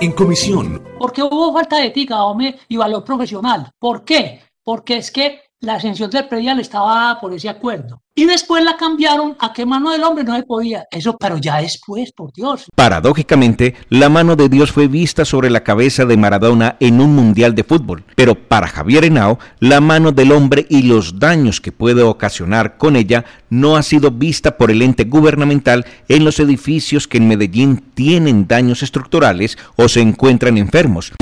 En comisión. Porque hubo falta de ética, hombre, y valor profesional. ¿Por qué? Porque es que la ascensión del predial estaba por ese acuerdo. Y después la cambiaron a que mano del hombre no se podía. Eso, pero ya después, por Dios. Paradójicamente, la mano de Dios fue vista sobre la cabeza de Maradona en un mundial de fútbol. Pero para Javier Henao, la mano del hombre y los daños que puede ocasionar con ella no ha sido vista por el ente gubernamental en los edificios que en Medellín tienen daños estructurales o se encuentran enfermos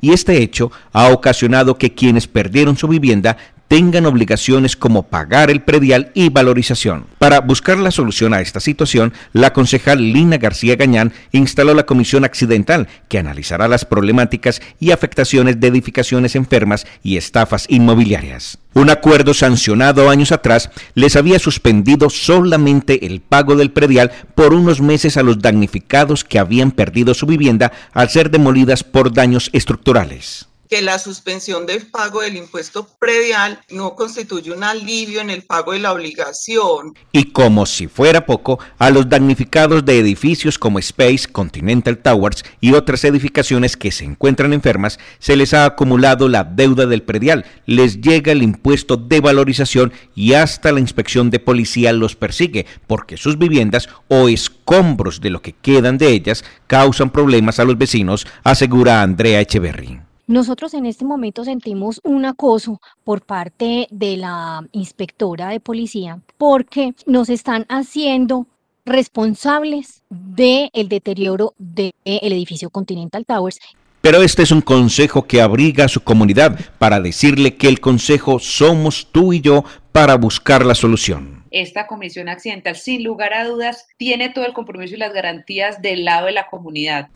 y este hecho ha ocasionado que quienes perdieron su vivienda tengan obligaciones como pagar el predial y valorización. Para buscar la solución a esta situación, la concejal Lina García Gañán instaló la Comisión Accidental, que analizará las problemáticas y afectaciones de edificaciones enfermas y estafas inmobiliarias. Un acuerdo sancionado años atrás les había suspendido solamente el pago del predial por unos meses a los damnificados que habían perdido su vivienda al ser demolidas por daños estructurales que la suspensión del pago del impuesto predial no constituye un alivio en el pago de la obligación. Y como si fuera poco, a los damnificados de edificios como Space, Continental Towers y otras edificaciones que se encuentran enfermas, se les ha acumulado la deuda del predial, les llega el impuesto de valorización y hasta la inspección de policía los persigue, porque sus viviendas o escombros de lo que quedan de ellas causan problemas a los vecinos, asegura Andrea Echeverry. Nosotros en este momento sentimos un acoso por parte de la inspectora de policía porque nos están haciendo responsables del el deterioro del edificio Continental Towers. Pero este es un consejo que abriga a su comunidad para decirle que el consejo somos tú y yo para buscar la solución. Esta comisión accidental, sin lugar a dudas, tiene todo el compromiso y las garantías del lado de la comunidad.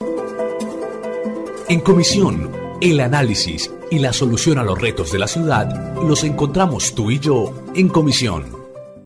En comisión el análisis y la solución a los retos de la ciudad los encontramos tú y yo en comisión.